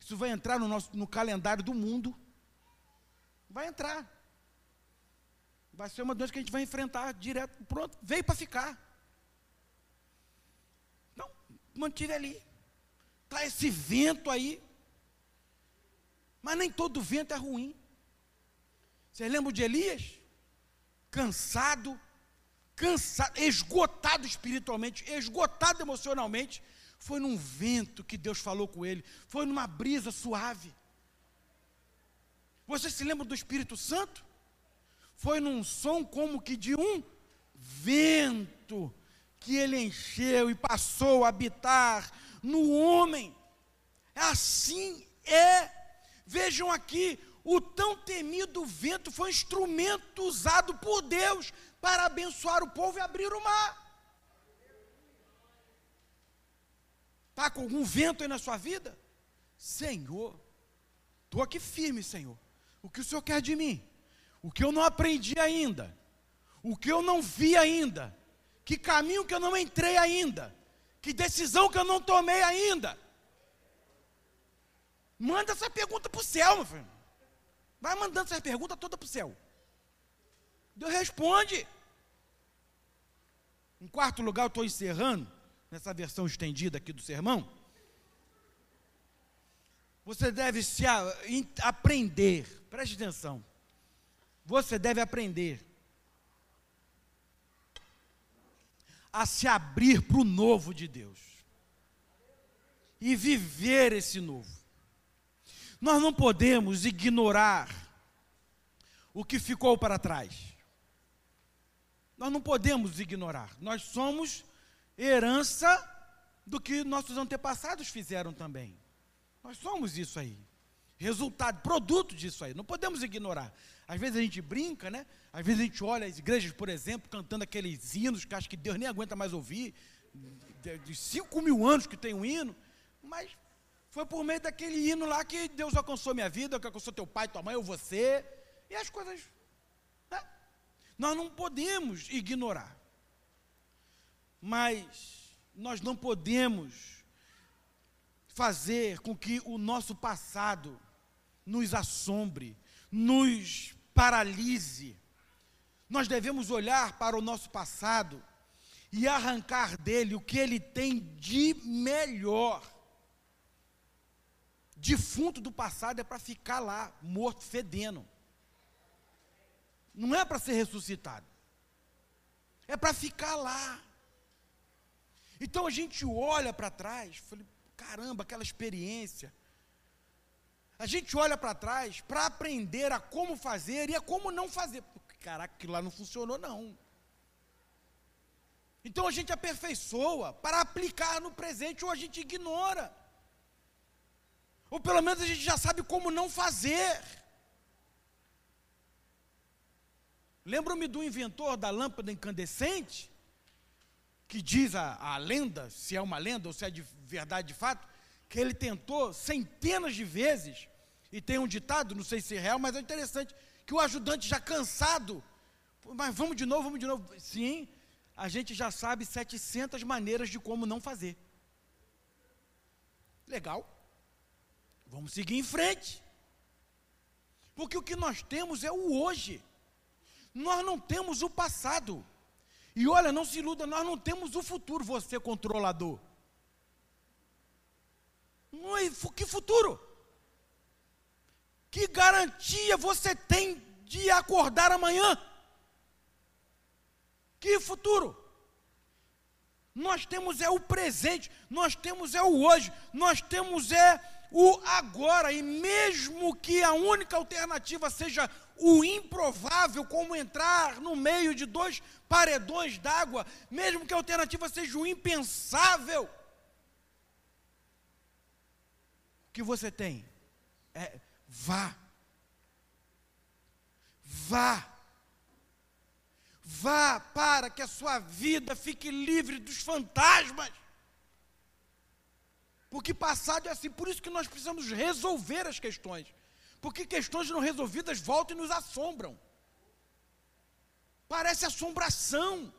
Isso vai entrar no, nosso, no calendário do mundo. Vai entrar. Vai ser uma doença que a gente vai enfrentar direto, pronto, veio para ficar. Não, mantive ali. Está esse vento aí. Mas nem todo vento é ruim. Vocês lembram de Elias? Cansado, cansado, esgotado espiritualmente, esgotado emocionalmente. Foi num vento que Deus falou com ele, foi numa brisa suave. Você se lembra do Espírito Santo? Foi num som como que de um vento que ele encheu e passou a habitar no homem. Assim é. Vejam aqui, o tão temido vento foi um instrumento usado por Deus para abençoar o povo e abrir o mar. Está com algum vento aí na sua vida? Senhor, estou aqui firme, Senhor. O que o Senhor quer de mim? O que eu não aprendi ainda? O que eu não vi ainda? Que caminho que eu não entrei ainda? Que decisão que eu não tomei ainda? Manda essa pergunta para o céu, meu filho. Vai mandando essa pergunta toda para o céu. Deus responde. Em quarto lugar, eu estou encerrando, nessa versão estendida aqui do sermão. Você deve se a, aprender, preste atenção. Você deve aprender a se abrir para o novo de Deus e viver esse novo. Nós não podemos ignorar o que ficou para trás. Nós não podemos ignorar. Nós somos herança do que nossos antepassados fizeram também. Nós somos isso aí. Resultado, produto disso aí. Não podemos ignorar. Às vezes a gente brinca, né? Às vezes a gente olha as igrejas, por exemplo, cantando aqueles hinos que acho que Deus nem aguenta mais ouvir. De 5 mil anos que tem um hino. Mas foi por meio daquele hino lá que Deus alcançou minha vida, que alcançou teu pai, tua mãe ou você. E as coisas. Né? Nós não podemos ignorar. Mas nós não podemos fazer com que o nosso passado nos assombre, nos paralise. Nós devemos olhar para o nosso passado e arrancar dele o que ele tem de melhor. Defunto do passado é para ficar lá, morto, fedendo. Não é para ser ressuscitado. É para ficar lá. Então a gente olha para trás, falei, caramba, aquela experiência. A gente olha para trás para aprender a como fazer e a como não fazer. Caraca, aquilo lá não funcionou, não. Então a gente aperfeiçoa para aplicar no presente ou a gente ignora. Ou pelo menos a gente já sabe como não fazer. Lembro-me do inventor da lâmpada incandescente, que diz a, a lenda, se é uma lenda ou se é de verdade de fato, que ele tentou centenas de vezes, e tem um ditado, não sei se é real, mas é interessante, que o ajudante já cansado, mas vamos de novo, vamos de novo. Sim, a gente já sabe 700 maneiras de como não fazer. Legal. Vamos seguir em frente. Porque o que nós temos é o hoje. Nós não temos o passado. E olha, não se iluda, nós não temos o futuro, você controlador. Que futuro? Que garantia você tem de acordar amanhã? Que futuro? Nós temos é o presente, nós temos é o hoje, nós temos é o agora, e mesmo que a única alternativa seja o improvável, como entrar no meio de dois paredões d'água, mesmo que a alternativa seja o impensável, o que você tem é vá. Vá. Vá para que a sua vida fique livre dos fantasmas. Porque passado é assim, por isso que nós precisamos resolver as questões. Porque questões não resolvidas voltam e nos assombram. Parece assombração.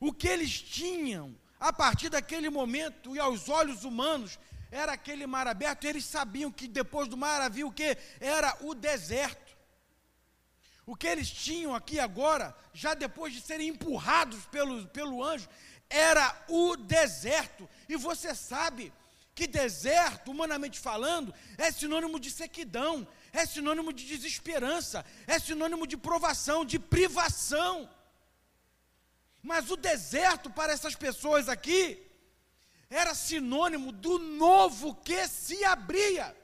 O que eles tinham a partir daquele momento e aos olhos humanos era aquele mar aberto, eles sabiam que depois do mar havia o que? Era o deserto. O que eles tinham aqui agora, já depois de serem empurrados pelo, pelo anjo, era o deserto. E você sabe que deserto, humanamente falando, é sinônimo de sequidão, é sinônimo de desesperança, é sinônimo de provação, de privação. Mas o deserto para essas pessoas aqui era sinônimo do novo que se abria.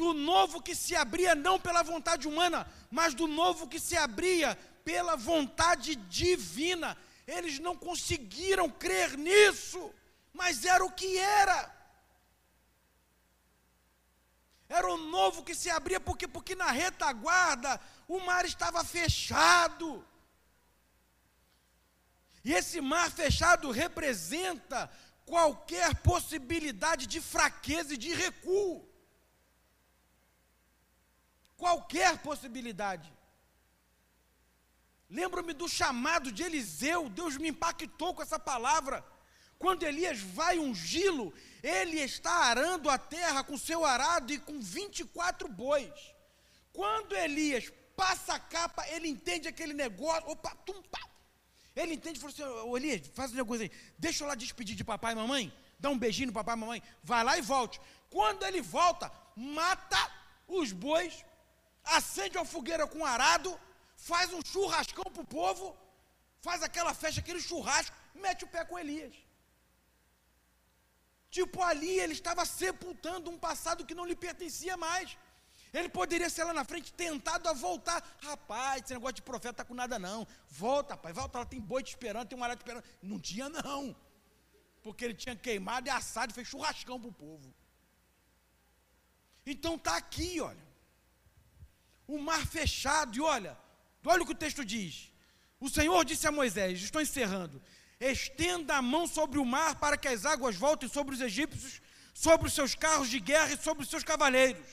Do novo que se abria não pela vontade humana, mas do novo que se abria pela vontade divina. Eles não conseguiram crer nisso, mas era o que era. Era o novo que se abria, porque, porque na retaguarda o mar estava fechado. E esse mar fechado representa qualquer possibilidade de fraqueza e de recuo. Qualquer possibilidade. Lembro-me do chamado de Eliseu, Deus me impactou com essa palavra. Quando Elias vai ungí-lo, ele está arando a terra com seu arado e com 24 bois. Quando Elias passa a capa, ele entende aquele negócio, opa, tum, pá, ele entende e falou assim: Elias, faz uma coisa aí, deixa eu lá despedir de papai e mamãe, dá um beijinho no papai e mamãe, vai lá e volte. Quando ele volta, mata os bois, acende uma fogueira com arado, faz um churrascão para o povo, faz aquela festa, aquele churrasco, mete o pé com Elias. Tipo, ali ele estava sepultando um passado que não lhe pertencia mais. Ele poderia ser lá na frente tentado a voltar. Rapaz, esse negócio de profeta está com nada não. Volta, rapaz, volta lá, tem boi te esperando, tem um arado te esperando. Não tinha não. Porque ele tinha queimado e assado fez churrascão para o povo. Então está aqui, olha. O mar fechado, e olha, olha o que o texto diz. O Senhor disse a Moisés, estou encerrando, estenda a mão sobre o mar para que as águas voltem sobre os egípcios, sobre os seus carros de guerra e sobre os seus cavaleiros.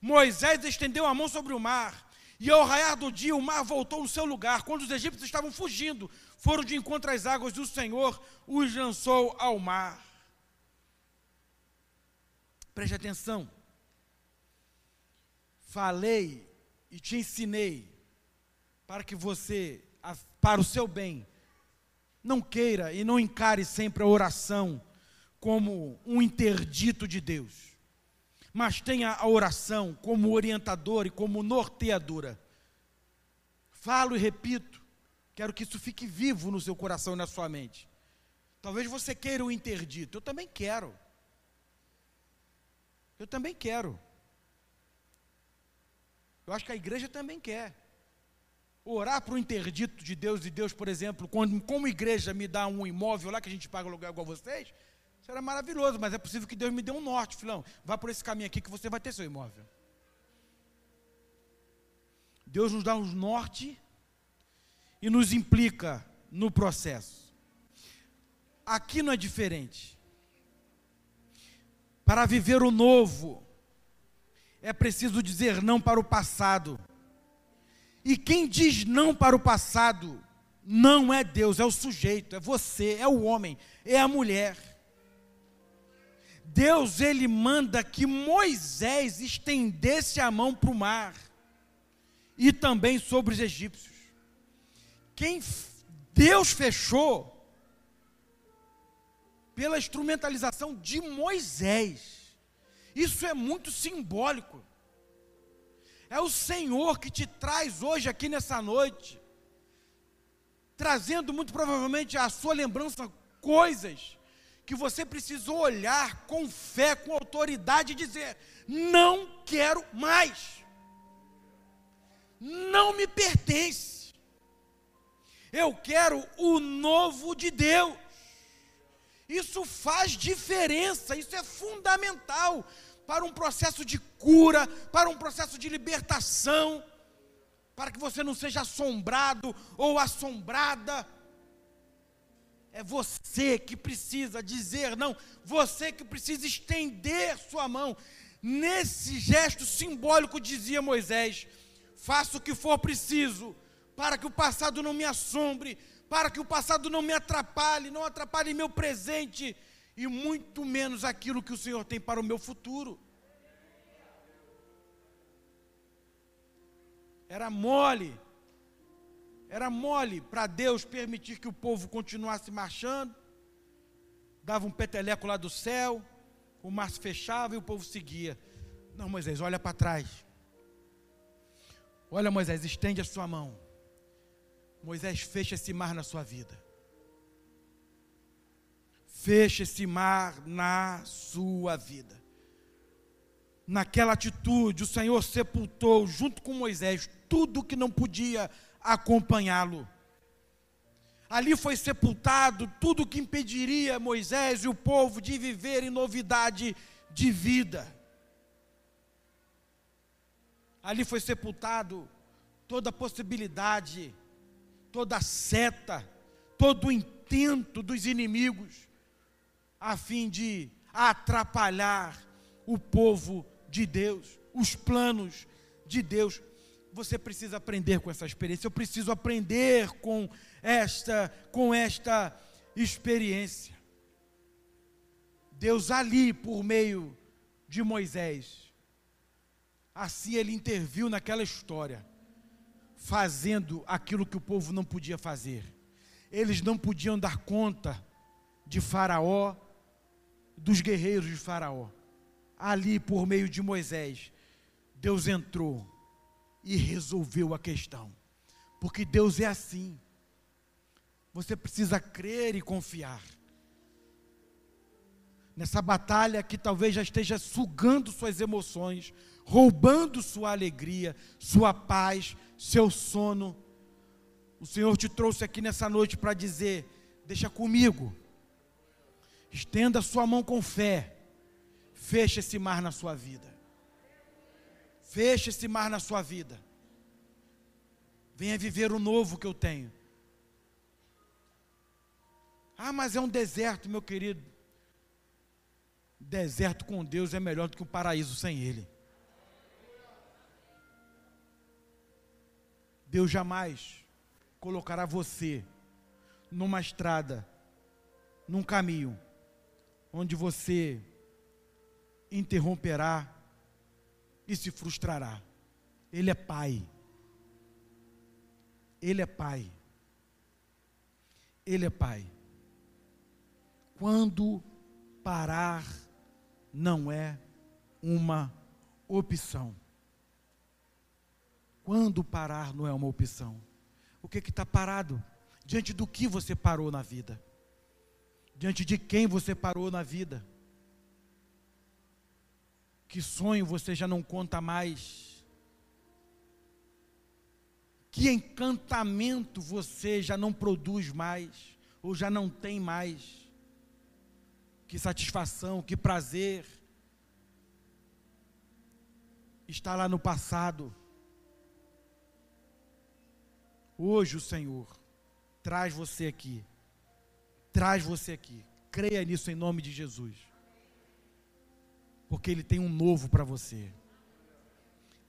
Moisés estendeu a mão sobre o mar, e ao raiar do dia o mar voltou no seu lugar. Quando os egípcios estavam fugindo, foram de encontro às águas, e o Senhor os lançou ao mar. Preste atenção. Falei e te ensinei para que você, para o seu bem, não queira e não encare sempre a oração como um interdito de Deus mas tenha a oração como orientadora e como norteadora. Falo e repito, quero que isso fique vivo no seu coração e na sua mente. Talvez você queira o interdito, eu também quero. Eu também quero. Eu acho que a igreja também quer. Orar para o interdito de Deus e Deus, por exemplo, quando, como igreja me dá um imóvel lá que a gente paga aluguel igual vocês, era maravilhoso, mas é possível que Deus me dê um norte, filão. Vá por esse caminho aqui que você vai ter seu imóvel. Deus nos dá um norte e nos implica no processo. Aqui não é diferente. Para viver o novo, é preciso dizer não para o passado. E quem diz não para o passado, não é Deus, é o sujeito, é você, é o homem, é a mulher. Deus ele manda que Moisés estendesse a mão para o mar e também sobre os egípcios. Quem Deus fechou pela instrumentalização de Moisés. Isso é muito simbólico. É o Senhor que te traz hoje aqui nessa noite trazendo muito provavelmente à sua lembrança coisas que você precisou olhar com fé, com autoridade e dizer: não quero mais, não me pertence, eu quero o novo de Deus. Isso faz diferença, isso é fundamental para um processo de cura, para um processo de libertação, para que você não seja assombrado ou assombrada. É você que precisa dizer não, você que precisa estender sua mão. Nesse gesto simbólico, dizia Moisés: faça o que for preciso, para que o passado não me assombre, para que o passado não me atrapalhe, não atrapalhe meu presente e muito menos aquilo que o Senhor tem para o meu futuro. Era mole, era mole para Deus permitir que o povo continuasse marchando, dava um peteleco lá do céu, o mar se fechava e o povo seguia. Não, Moisés, olha para trás. Olha, Moisés, estende a sua mão. Moisés, fecha esse mar na sua vida. Fecha esse mar na sua vida. Naquela atitude, o Senhor sepultou, junto com Moisés, tudo que não podia acompanhá-lo. Ali foi sepultado tudo que impediria Moisés e o povo de viver em novidade de vida. Ali foi sepultado toda a possibilidade toda seta, todo o intento dos inimigos, a fim de atrapalhar o povo de Deus, os planos de Deus. Você precisa aprender com essa experiência. Eu preciso aprender com esta, com esta experiência. Deus ali por meio de Moisés, assim ele interviu naquela história fazendo aquilo que o povo não podia fazer. Eles não podiam dar conta de Faraó, dos guerreiros de Faraó. Ali, por meio de Moisés, Deus entrou e resolveu a questão. Porque Deus é assim. Você precisa crer e confiar. Nessa batalha que talvez já esteja sugando suas emoções, roubando sua alegria, sua paz, seu sono. O Senhor te trouxe aqui nessa noite para dizer: deixa comigo, estenda sua mão com fé, feche esse mar na sua vida. Feche esse mar na sua vida. Venha viver o novo que eu tenho. Ah, mas é um deserto, meu querido. Deserto com Deus é melhor do que um paraíso sem Ele. Deus jamais colocará você numa estrada, num caminho, onde você interromperá e se frustrará. Ele é Pai. Ele é Pai. Ele é Pai. Quando parar não é uma opção. Quando parar não é uma opção. O que está parado? Diante do que você parou na vida? Diante de quem você parou na vida? Que sonho você já não conta mais? Que encantamento você já não produz mais? Ou já não tem mais? Que satisfação, que prazer está lá no passado. Hoje o Senhor traz você aqui. Traz você aqui. Creia nisso em nome de Jesus. Porque Ele tem um novo para você.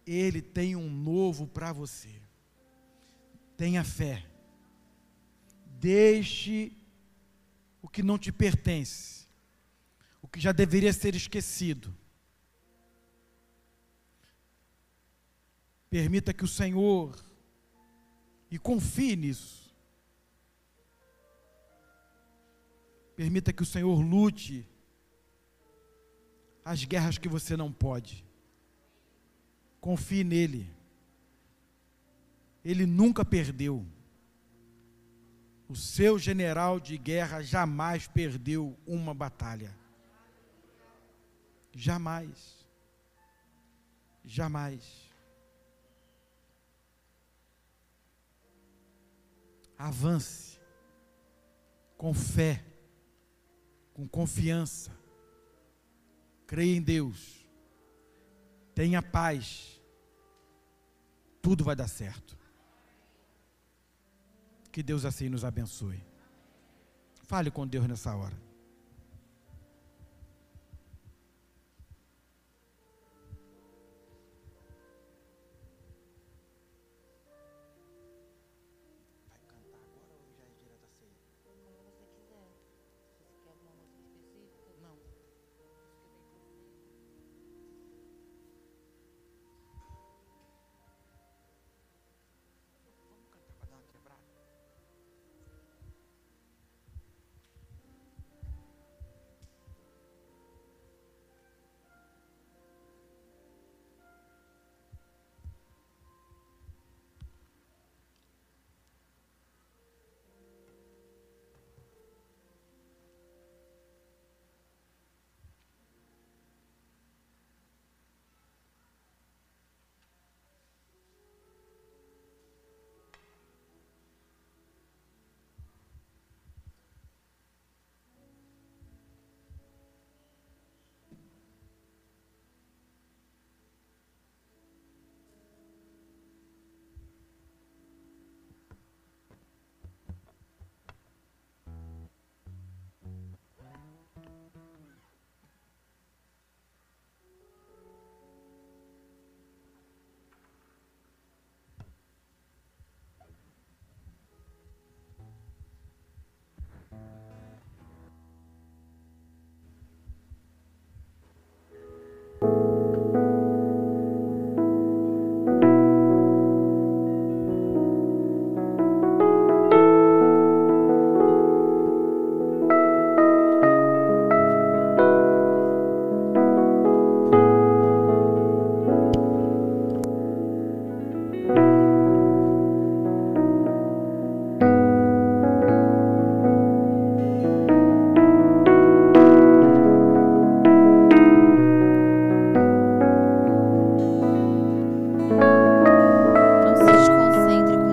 Ele tem um novo para você. Tenha fé. Deixe o que não te pertence, o que já deveria ser esquecido. Permita que o Senhor e confie nisso. Permita que o Senhor lute as guerras que você não pode. Confie nele. Ele nunca perdeu. O seu general de guerra jamais perdeu uma batalha. Jamais. Jamais. Avance com fé, com confiança. Creia em Deus. Tenha paz. Tudo vai dar certo. Que Deus assim nos abençoe. Fale com Deus nessa hora.